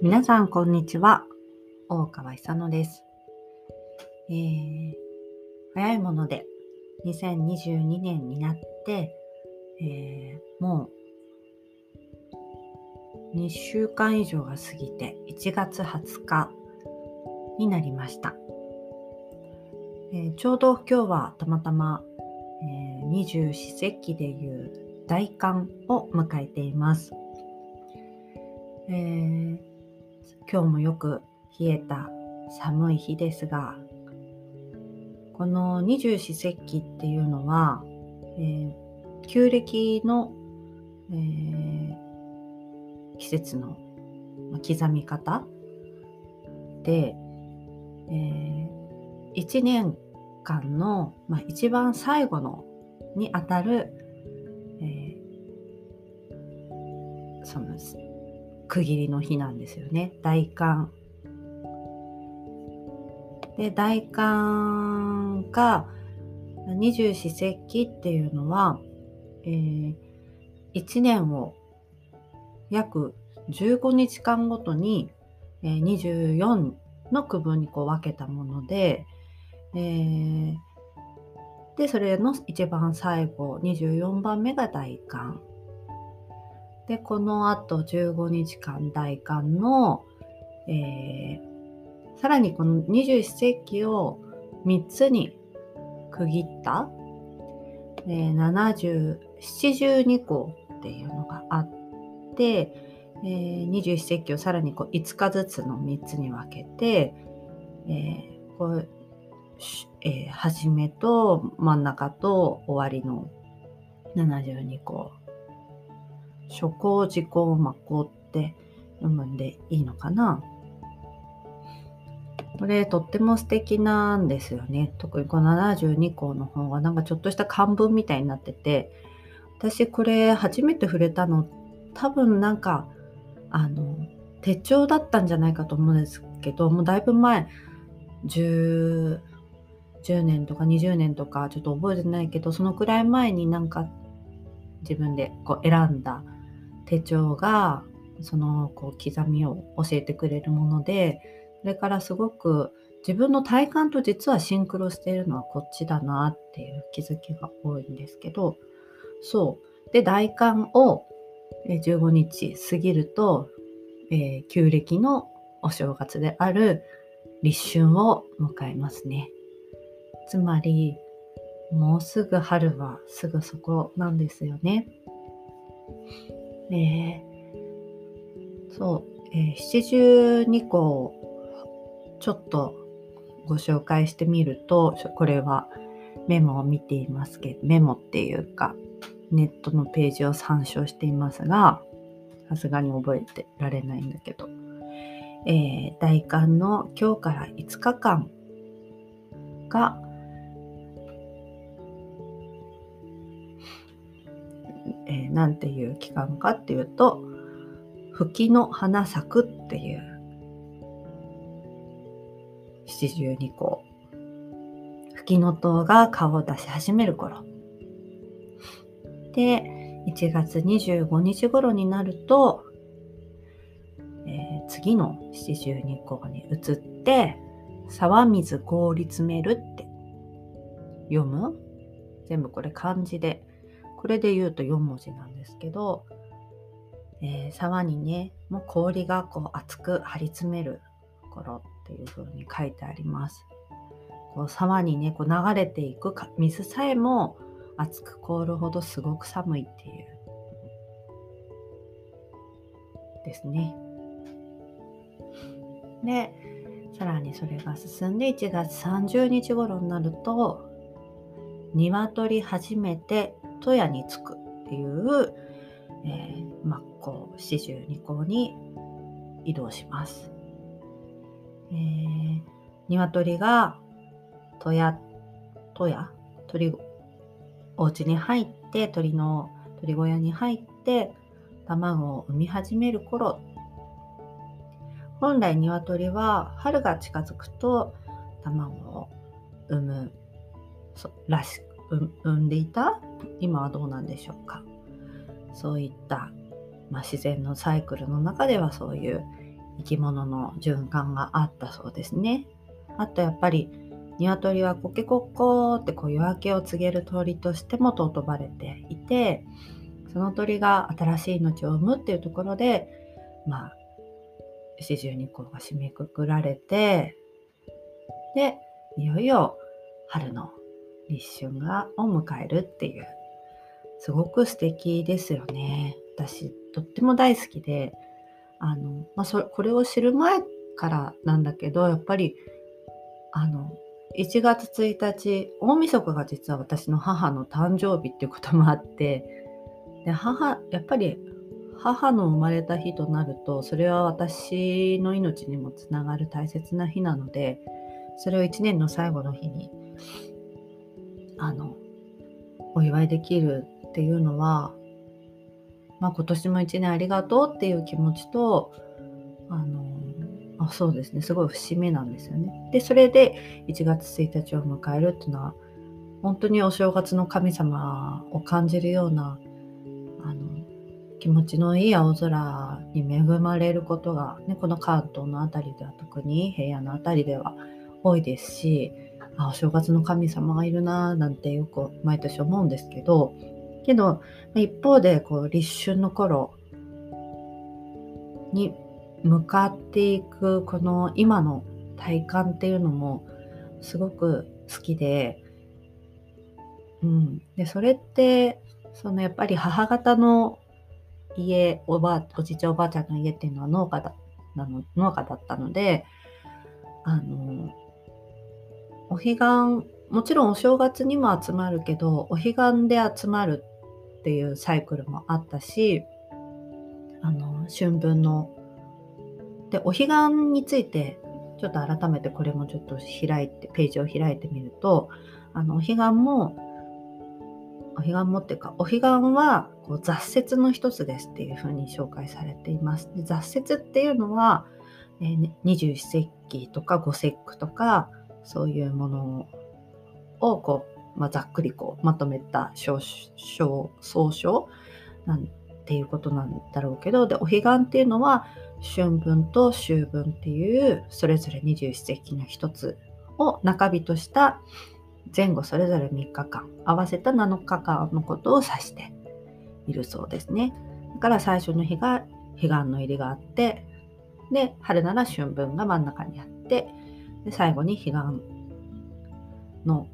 皆さん、こんにちは。大川久乃です。えー、早いもので、2022年になって、えーもう2週間以上が過ぎて、1月20日になりました。えーちょうど今日はたまたま、二十四節気でいう大寒を迎えています。えー今日もよく冷えた寒い日ですが、この二十四節気っていうのは、えー旧暦の、えー季節の刻み方で、え1年間の、まあ、一番最後のにあたる、えーその区切りの日なんですよね。大寒。で、大寒が二十四節気っていうのは、えー、1年を約15日間ごとに、えー24の区分にこう分けたもので、えーで、それの一番最後、24番目が大寒。で、この後15日間大寒の、えーさらにこの二十四節気を3つに区切った、えー、70 72項っていうのがあって、えー、二十四節気をさらにこう5日ずつの3つに分けて、えーこうえー初めと真ん中と終わりの72項初項時項末項って読むんでいいのかな？これとっても素敵なんですよね。特にこの72項の方がなんかちょっとした漢文みたいになってて、私これ初めて触れたの多分なんかあの手帳だったんじゃないかと思うんですけど、もうだいぶ前、10、10年とか20年とかちょっと覚えてないけど、そのくらい前になんか自分でこう選んだ手帳がそのこう刻みを教えてくれるもので、それからすごく自分の体感と実はシンクロしているのはこっちだなっていう気づきが多いんですけど、そう。で、大寒を15日過ぎると、えー旧暦のお正月である立春を迎えますね。つまり、もうすぐ春はすぐそこなんですよね。えそう、えー七十二項ちょっとご紹介してみると、これはメモを見ていますけど、メモっていうか、ネットのページを参照していますが、さすがに覚えてられないんだけど、えー大寒の今日から5日間が、えーなんていう期間かっていうと、吹きの花咲くっていう七十二項。吹きの塔が顔を出し始める頃。で、1月25日頃になると、えー次の七十二項に移って、沢水凍り詰めるって読む？全部これ漢字で、これで言うと4文字なんですけど、えー沢にね、もう氷がこう厚く張り詰める頃っていう風に書いてあります。こう沢にね、こう流れていく水さえも熱く凍るほどすごく寒いっていうですね。で、さらにそれが進んで1月30日頃になると、鶏初めて戸屋に着くっていう、えー、真っ向四十二項に移動します。えー、鶏が戸屋、戸屋、鳥、お家に入って、鳥の鳥小屋に入って、卵を産み始める頃、本来鶏は春が近づくと卵を産む、そらしく、産んでいた今はどうなんでしょうか。そういった、まあ、自然のサイクルの中ではそういう生き物の循環があったそうですね。あとやっぱり鶏はコケコッコーってこう夜明けを告げる鳥としても尊ばれていてその鳥が新しい命を生むっていうところでまあ四十二項が締めくくられてでいよいよ春の立春がを迎えるっていうすごく素敵ですよね。私とっても大好きであの、まあ、そこれを知る前からなんだけどやっぱりあの1月1日大晦日が実は私の母の誕生日っていうこともあってで母やっぱり母の生まれた日となるとそれは私の命にもつながる大切な日なのでそれを1年の最後の日にあのお祝いできるっていうのは、まあ、今年も1年ありがとうっていう気持ちとあのあそうですねすごい節目なんですよね。でそれで1月1日を迎えるっていうのは本当にお正月の神様を感じるようなあの気持ちのいい青空に恵まれることが、ね、この関東の辺りでは特に平野の辺りでは多いですしあお正月の神様がいるななんてよく毎年思うんですけどけど一方でこう立春の頃に向かっていくこの今の体感っていうのもすごく好きで、うん、でそれってそのやっぱり母方の家おばおじいちゃんおばあちゃんの家っていうのは農家だなの農家だったのであのお彼岸もちろんお正月にも集まるけどお彼岸で集まるっていうサイクルもあったしあの春分のでお彼岸についてちょっと改めてこれもちょっと開いてページを開いてみるとあのお彼岸もお彼岸もっていうかお彼岸はこう雑雪の一つですっていうふうに紹介されています。で雑雪っていうのは、えー、二十四節気とか五節句とかそういうものをこう、まあ、ざっくりこうまとめた総称なんていうことなんだろうけどでお彼岸っていうのは春分と秋分っていうそれぞれ二十四節気の一つを中日とした前後それぞれ3日間合わせた7日間のことを指しているそうですね。だから最初の日が彼岸の入りがあってで春なら春分が真ん中にあってで最後に彼岸の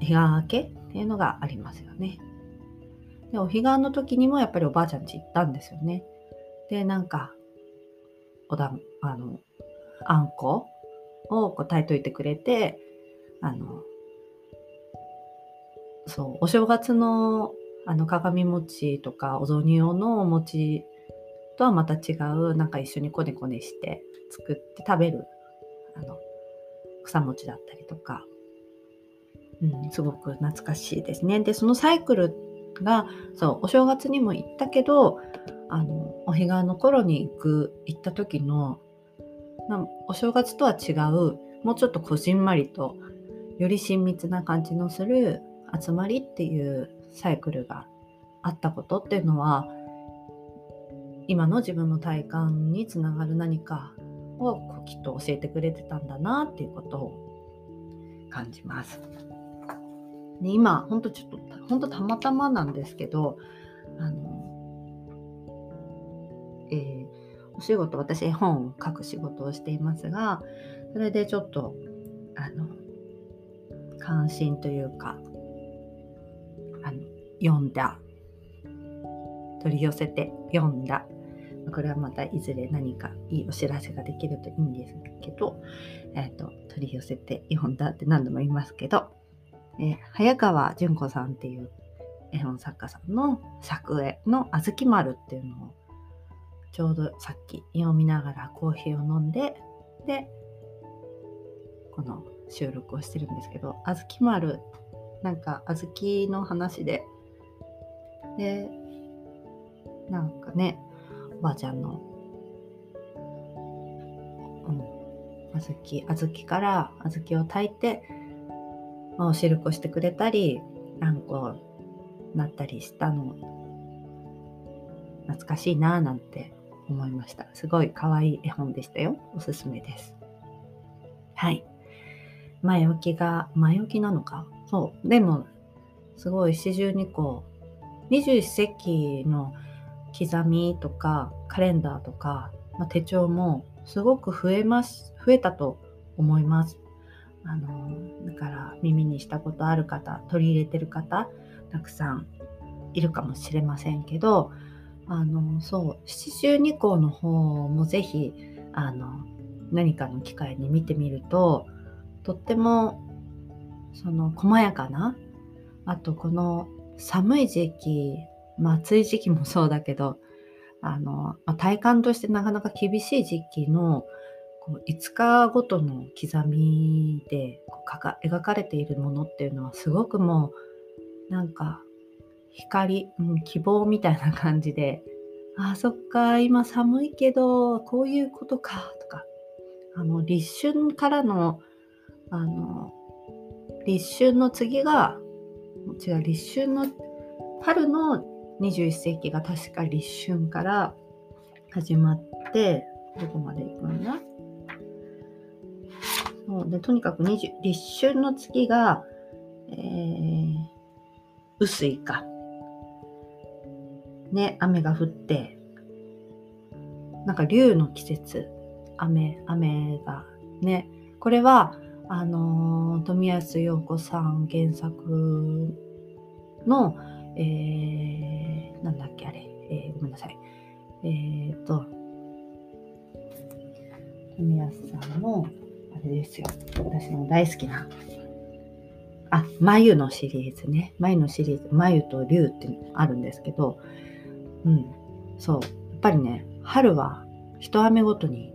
彼岸明けっていうのがありますよね。でお彼岸の時にもやっぱりおばあちゃん家行ったんですよね。でなんかおだんあのあんこをこう炊いといてくれてあのそうお正月のあの鏡餅とかお雑煮用のお餅とはまた違うなんか一緒にこねこねして作って食べるあの草餅だったりとか、うん、すごく懐かしいですね。でそのサイクルがそうお正月にも行ったけどあのお彼岸の頃に行く行った時のお正月とは違うもうちょっとこじんまりとより親密な感じのする集まりっていうサイクルがあったことっていうのは今の自分の体感につながる何かをきっと教えてくれてたんだなっていうことを感じます。で今ほんとちょっとほんとたまたまなんですけどあの、えー、お仕事私絵本を書く仕事をしていますがそれでちょっとあの関心というかあの読んだ取り寄せて読んだこれはまたいずれ何かいいお知らせができるといいんですけど、えーと、取り寄せて読んだって何度も言いますけど、えー、早川純子さんっていう絵本作家さんの作絵の「あずき丸」っていうのをちょうどさっき読みながらコーヒーを飲んででこの収録をしてるんですけど「あずき丸」なんか小豆の話ででなんかねおばあちゃんのうん小豆小豆から小豆を炊いて、まあ、お汁粉してくれたりあんこなったりしたの懐かしいななんて思いました。すごい可愛い絵本でしたよ。おすすめです。はい。前置きが、前置きなのか？そう。でも、すごい四十二個、二十四節気の刻みとか、カレンダーとか、まあ、手帳もすごく増えます、増えたと思います。あの、だから耳にしたことある方、取り入れてる方、たくさんいるかもしれませんけど、あの、そう、七十二項の方もぜひ、あの、何かの機会に見てみると、とっても、その、細やかな、あと、この寒い時期、まあ、暑い時期もそうだけど、あの、まあ、体感としてなかなか厳しい時期の、こう5日ごとの刻みでこうかか描かれているものっていうのはすごくもうなんか光、うん、希望みたいな感じで、あ、そっか、今寒いけど、こういうことか、とか、あの、立春からの、あの、立春の次が、違う、立春の、春の21世紀が確か立春から始まって、どこまで行くんだ？そうでとにかく20立春の次が、えー、雨水か。ね、雨が降って、なんか竜の季節、雨、雨がね、これは、あのー、富安陽子さん原作の、えー、なんだっけあれ、えー、ごめんなさい。えっ、と、富安さんの、あれですよ。私の大好きなあ、眉のシリーズね。眉のシリーズ、眉と竜ってあるんですけど、うん、そう。やっぱりね、春は一雨ごとに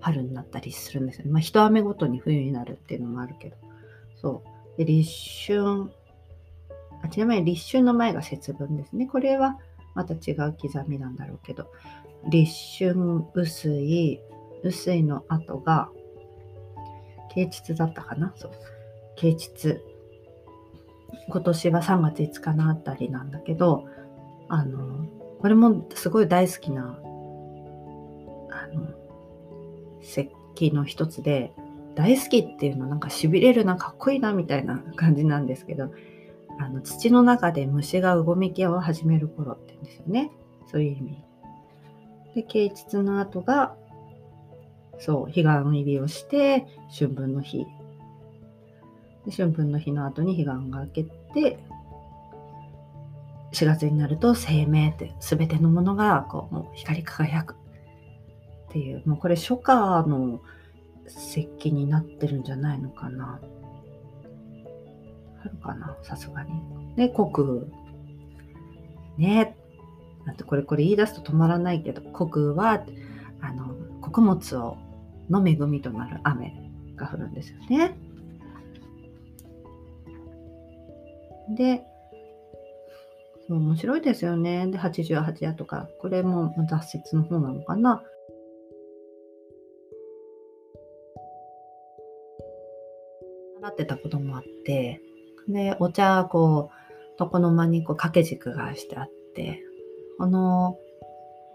春になったりするんですよね。まあ、一雨ごとに冬になるっていうのもあるけど。そう。で、立春、ちなみに立春の前が節分ですね。これはまた違う刻みなんだろうけど、立春、薄い、薄いの後が、啓蟄だったかな？そう。啓蟄。今年は3月5日のあたりなんだけど、あの、これもすごい大好きな、あの、石器の一つで、大好きっていうのはなんか痺れるな、かっこいいなみたいな感じなんですけど、あの土の中で虫がうごめきを始める頃って言うんですよね。そういう意味。で、啓蟄の後が、そう、彼岸入りをして、春分の日。で春分の日の後に彼岸が明けて、4月になると生命って全てのものがこうもう光り輝くっていうもうこれ初夏の石器になってるんじゃないのかなあるかなさすがに。で、国ねなんてこれこれ言い出すと止まらないけど国はあの穀物をの恵みとなる雨が降るんですよね。で、面白いですよね。で、88夜とか、これも脱出の方なのかな。習ってたこともあって、で、お茶、こう、床の間にこう掛け軸がしてあって、この、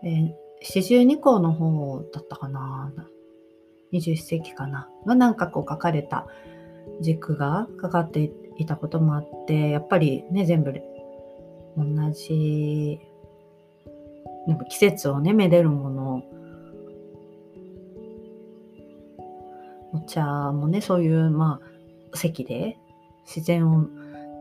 えー、四十二項の方だったかな。21世紀かな。がなんかこう書かれた軸がかかっていたこともあって、やっぱりね、全部同じ、なんか季節をね、めでるもの、お茶もね、そういう、まあ、席で自然を、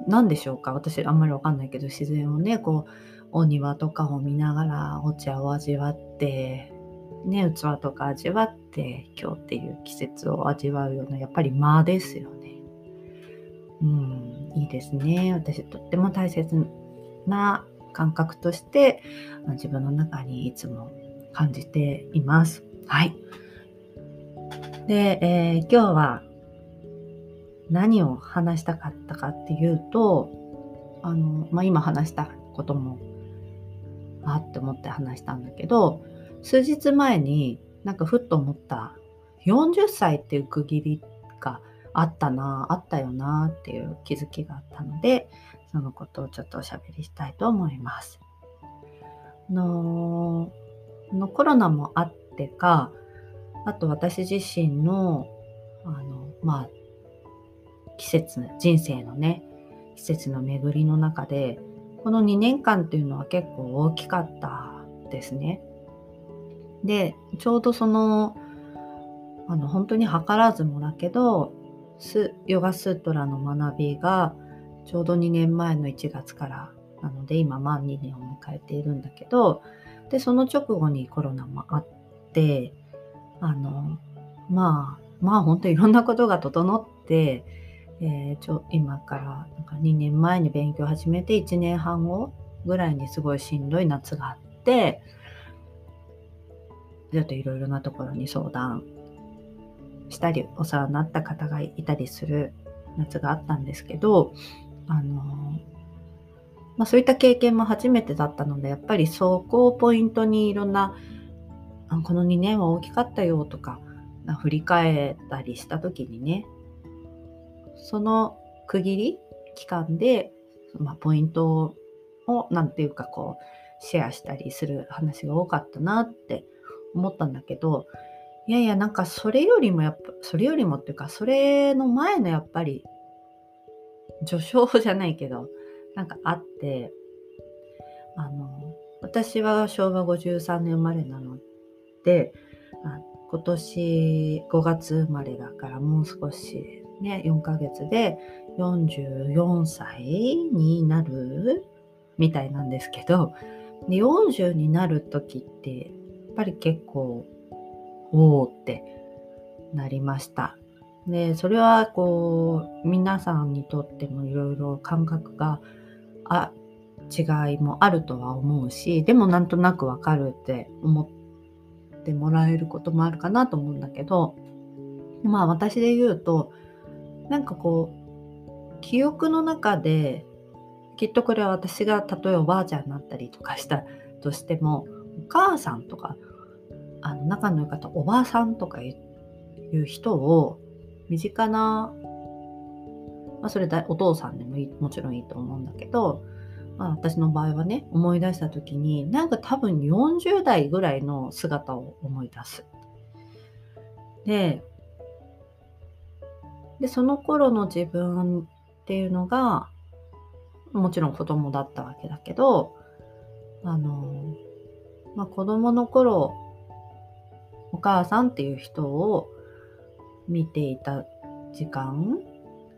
何でしょうか？私あんまりわかんないけど、自然をね、こう、お庭とかを見ながらお茶を味わって、ね、器とか味わって、今日っていう季節を味わうような、やっぱり間ですよね。うん、いいですね。私とっても大切な感覚として自分の中にいつも感じています。はい。で、えー、今日は何を話したかったかっていうと、あの、まあ、今話したことも、あって思って話したんだけど、数日前になんかふっと思った40歳っていう区切りがあったな、あったよなっていう気づきがあったので、そのことをちょっとおしゃべりしたいと思います。ののコロナもあってかあと私自身のあのまあ季節人生のね季節の巡りの中でこの2年間っていうのは結構大きかったですね。でちょうどそのあの本当に図らずもだけどヨガスートラの学びがちょうど2年前の1月からなので今満2年を迎えているんだけどでその直後にコロナもあってあのまあまあ本当いろんなことが整って、えー、ちょ今からなんか2年前に勉強始めて1年半後ぐらいにすごいしんどい夏があってちょっといろいろなところに相談したりお世話になった方がいたりする夏があったんですけどあのまあ、そういった経験も初めてだったのでやっぱりそこをポイントにいろんなこの2年は大きかったよとか振り返ったりした時にねその区切り期間で、まあ、ポイントを何て言うかこうシェアしたりする話が多かったなって思ったんだけどいやいやなんかそれよりもやっぱそれよりもっていうかそれの前のやっぱり序章じゃないけどなんかあって、あの、私は昭和53年生まれなので、今年5月生まれだからもう少しね、4ヶ月で44歳になるみたいなんですけど、40になる時ってやっぱり結構、おおってなりました。で、それはこう、皆さんにとってもいろいろ感覚があ違いもあるとは思うしでもなんとなくわかるって思ってもらえることもあるかなと思うんだけどまあ私で言うとなんかこう記憶の中できっとこれは私が例えおばあちゃんになったりとかしたとしてもお母さんとかあの仲の良い方おばあさんとかいう人を身近なまあ、それだお父さんでもいいもちろんいいと思うんだけど、まあ、私の場合はね思い出した時になんか多分40代ぐらいの姿を思い出す。ででその頃の自分っていうのがもちろん子供だったわけだけどあの、まあ、子供の頃お母さんっていう人を見ていた時間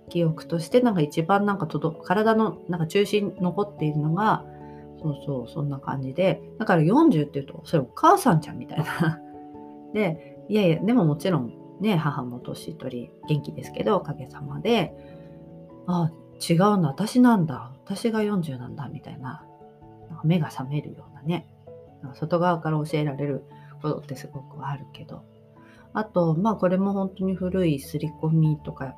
記憶としてなんか一番なんか届体のなんか中心に残っているのがそうそうそんな感じでだから40っていうとそれお母さんじゃんみたいな。でいやいやでももちろんね母も年取り元気ですけどおかげさまであ違うんだ私なんだ私が40なんだみたいな目が覚めるようなね外側から教えられることってすごくあるけど。あとまあこれも本当に古い刷り込みとか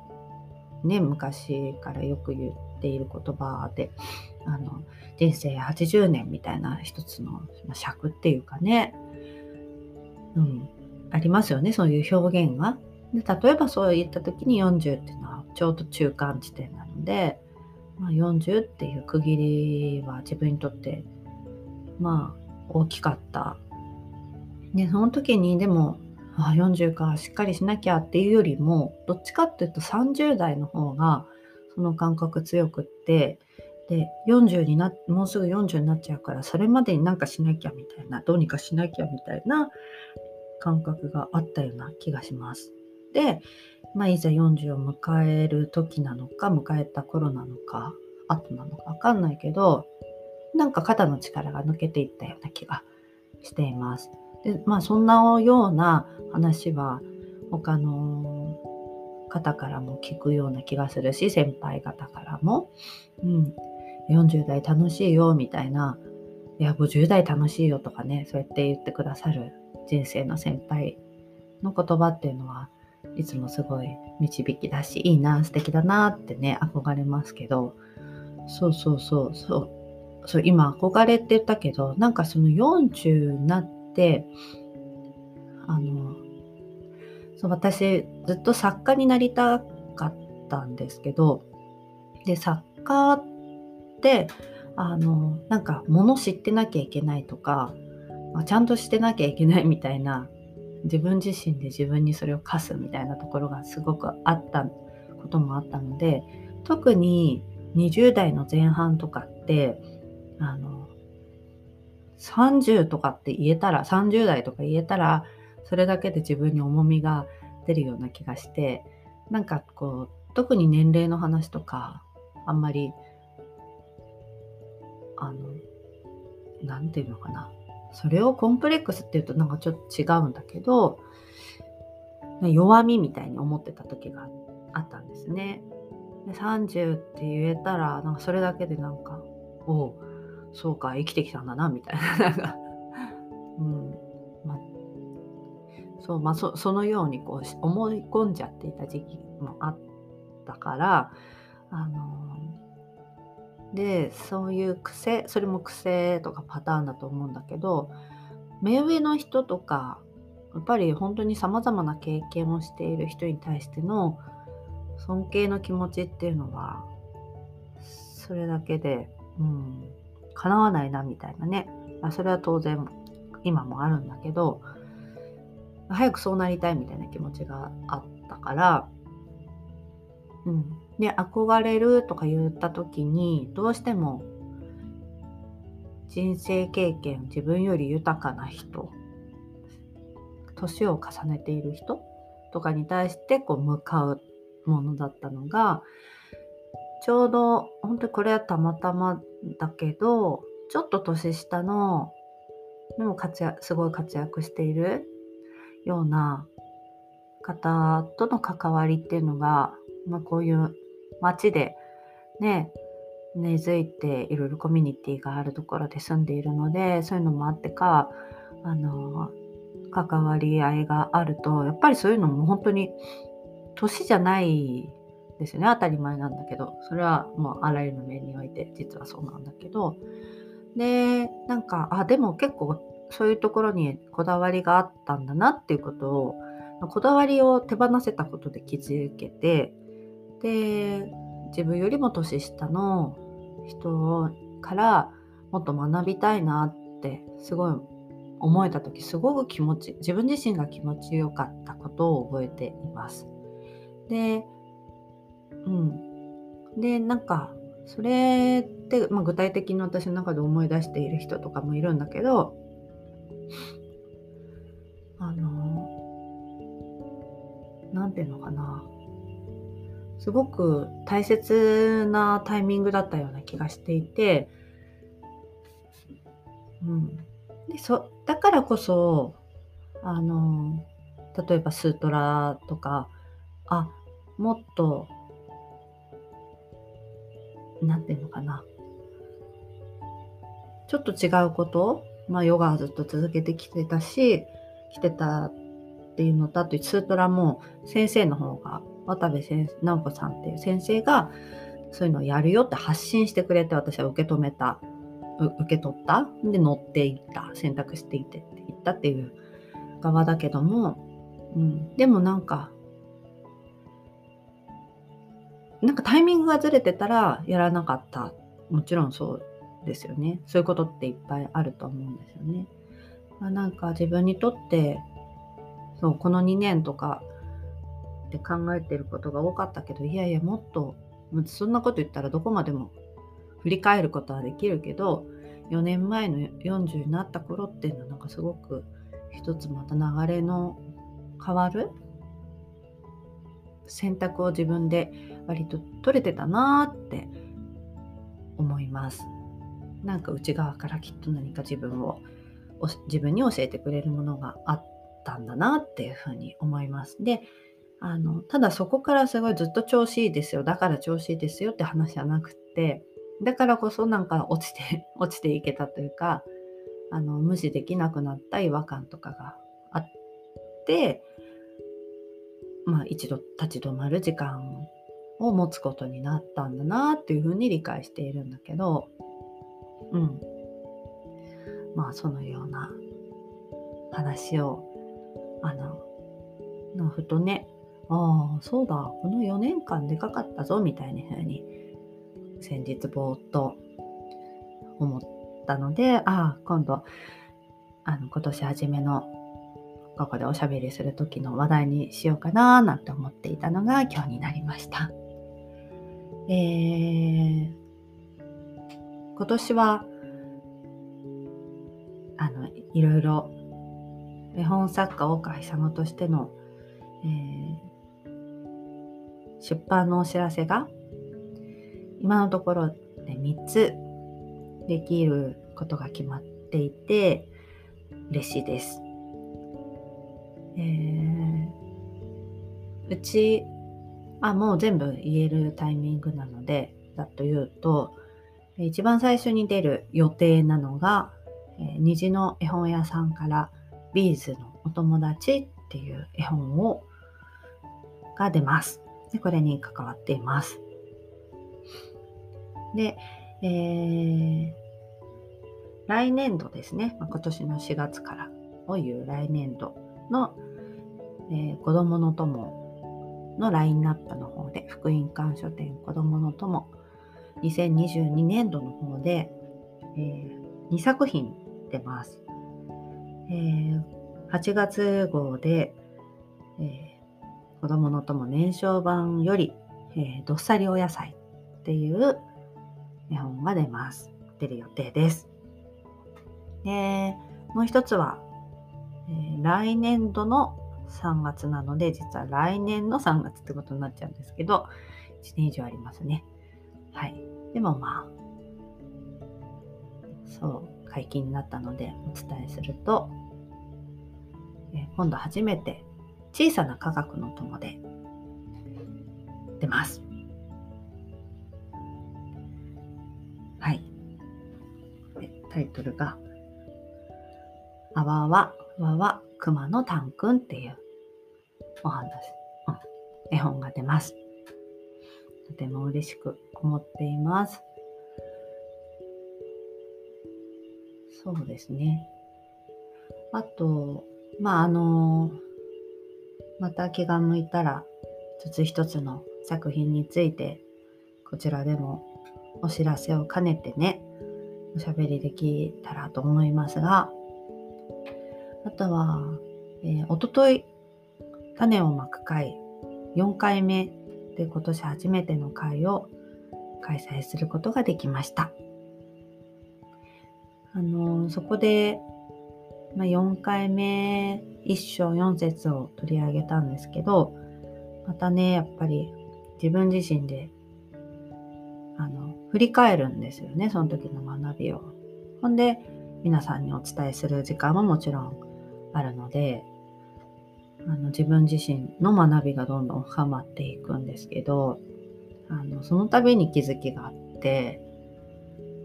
ね、昔からよく言っている言葉で、あの、人生80年みたいな一つの尺っていうかね、うん、ありますよね、そういう表現が。で例えばそういった時に40っていうのはちょうど中間地点なので、まあ、40っていう区切りは自分にとってまあ大きかった。でその時にでもあ40かしっかりしなきゃっていうよりもどっちかっていうと30代の方がその感覚強くってで40になもうすぐ40になっちゃうからそれまでになんかしなきゃみたいなどうにかしなきゃみたいな感覚があったような気がします。で、まあ、いざ40を迎える時なのか迎えた頃なのか後なのか分かんないけどなんか肩の力が抜けていったような気がしています。でまあそんなような話は他の方からも聞くような気がするし先輩方からも、うん、40代楽しいよみたいないや50代楽しいよとかねそうやって言ってくださる人生の先輩の言葉っていうのはいつもすごい導きだしいいな素敵だなってね憧れますけど。そうそうそうそう。そう今憧れって言ったけどなんかその40になってあのそう私ずっと作家になりたかったんですけどで作家ってあのなんか物知ってなきゃいけないとかちゃんとしてなきゃいけないみたいな自分自身で自分にそれを課すみたいなところがすごくあったこともあったので特に20代の前半とかってあの30とかって言えたら30代とか言えたらそれだけで自分に重みが出るような気がしてなんかこう特に年齢の話とかあんまりあの何て言うのかな。それをコンプレックスっていうとなんかちょっと違うんだけど弱みみたいに思ってた時があったんですね。で30って言えたらなんかそれだけでなんかおおそうか生きてきたんだなみたいななんか、うんまあ、そうまあそそのようにこう思い込んじゃっていた時期もあったからあのでそういう癖それも癖とかパターンだと思うんだけど目上の人とかやっぱり本当にさまざまな経験をしている人に対しての尊敬の気持ちっていうのはそれだけで、うん、叶わないなみたいなね。まそれは当然今もあるんだけど早くそうなりたいみたいな気持ちがあったから、うん、で憧れるとか言った時にどうしても人生経験自分より豊かな人年を重ねている人とかに対してこう向かうものだったのがちょうど本当にこれはたまたまだけどちょっと年下のでも活躍すごい活躍しているような方との関わりっていうのが、まあ、こういう街でね根付いていろいろコミュニティがあるところで住んでいるのでそういうのもあってかあの関わり合いがあるとやっぱりそういうのも本当に年じゃないですよね。当たり前なんだけどそれはもうあらゆる面において実はそうなんだけど。でなんかあでも結構そういうところにこだわりがあったんだなっていうことをこだわりを手放せたことで気づけてで自分よりも年下の人からもっと学びたいなってすごい思えた時すごく気持ち自分自身が気持ちよかったことを覚えています。でうんでなんかそれって、まあ、具体的に私の中で思い出している人とかもいるんだけどあの何て言うのかなすごく大切なタイミングだったような気がしていて、うん、でそだからこそあの例えばスートラとかあもっと何て言うのかな。ちょっと違うことまあヨガはずっと続けてきてたし来てたっていうのとあとスートラも先生の方が渡部先直子さんっていう先生がそういうのをやるよって発信してくれて私は受け止めた受け取った。で乗っていった。選択していってって言ったっていう側だけども、うん、でもなんかなんかタイミングがずれてたらやらなかった。もちろんそうですよね。そういうことっていっぱいあると思うんですよね。まあ、なんか自分にとってそうこの2年とかって考えてることが多かったけどいやいやもっとそんなこと言ったらどこまでも振り返ることはできるけど4年前の40になった頃っていうのはなんかすごく一つまた流れの変わる選択を自分で割と取れてたなって思います。なんか内側からきっと何か自分を自分に教えてくれるものがあったんだなっていうふうに思います。であのただそこからすごいずっと調子いいですよだから調子いいですよって話じゃなくってだからこそなんか落ちて 落ちていけたというかあの無視できなくなった違和感とかがあってまあ一度立ち止まる時間を持つことになったんだなっていうふうに理解しているんだけどうん。まあそのような話をあのふとねああ、そうだ、この4年間でかかったぞ、みたいな風に、先日ぼーっと思ったので、ああ、今度、あの今年初めのここでおしゃべりする時の話題にしようかななんて思っていたのが今日になりました。えー、今年はあのいろいろ絵本作家大川勇としての、えー、出版のお知らせが今のところで3つできることが決まっていて嬉しいです。えー、うちあもう全部言えるタイミングなのでだというと一番最初に出る予定なのが、えー、虹の絵本屋さんからビーズのお友達っていう絵本をが出ます。でこれに関わっています。で、えー、来年度ですね、今年の4月からをいう来年度の、えー、子供の友のラインナップの方で、福音館書店子供の友2022年度の方で、えー、2作品出ます。えー、8月号で、えー、子供の友年少版より、えー、どっさりお野菜っていう絵本が出ます。出る予定です。で、もう一つは、えー、来年度の3月なので、実は来年の3月ってことになっちゃうんですけど、1年以上ありますね。はい。でもまあ、そう、解禁になったのでお伝えすると、えー、今度初めて小さな科学の友で出ます。はい。タイトルが、あわわわわ熊のたんくんっていうお話、うん、絵本が出ます。とても嬉しく思っています。そうですね。あと、まあ、あの、また気が向いたら、一つ一つの作品について、こちらでもお知らせを兼ねてね、おしゃべりできたらと思いますが、あとは、えー、おととい、種をまく会、4回目で今年初めての会を開催することができました。あのそこで、まあ、4回目1章4節を取り上げたんですけど、またね、やっぱり自分自身であの振り返るんですよね、その時の学びを。ほんで、皆さんにお伝えする時間ももちろんあるので、あの自分自身の学びがどんどん深まっていくんですけど、あのその度に気づきがあって、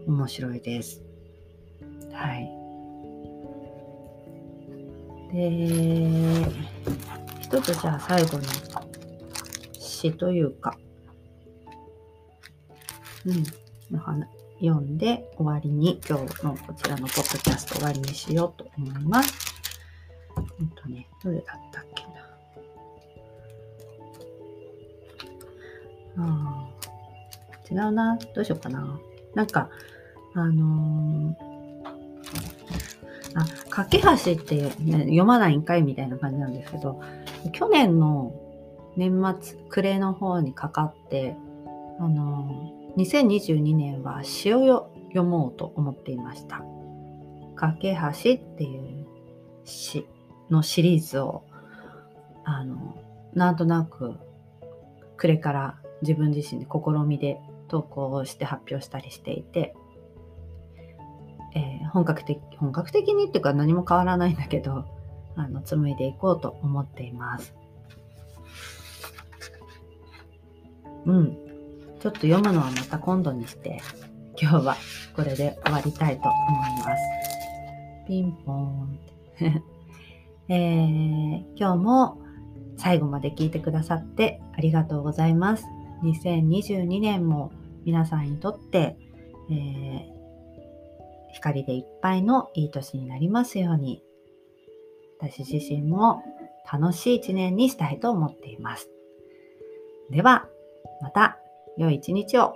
面白いです。はい。で、一つじゃあ最後に詩というか、うん、読んで終わりに今日のこちらのポッドキャスト終わりにしようと思います。うんとね、どれだったっけな。ああ、違うな。どうしようかな。なんか、あのー、あ、架け橋って、ね、読まないんかいみたいな感じなんですけど、去年の年末、暮れの方にかかって、あの、2022年は詩を読もうと思っていました。架け橋っていう詩のシリーズを、あの、なんとなく、暮れから自分自身で試みで投稿をして発表したりしていて、本格的、本格的にっていうか何も変わらないんだけど、あの、紡いでいこうと思っています。うん。ちょっと読むのはまた今度にして、今日はこれで終わりたいと思います。ピンポーン。えー、今日も最後まで聞いてくださってありがとうございます。2022年も皆さんにとって、えー、光でいっぱいのいい年になりますように、私自身も楽しい一年にしたいと思っています。では、また良い一日を。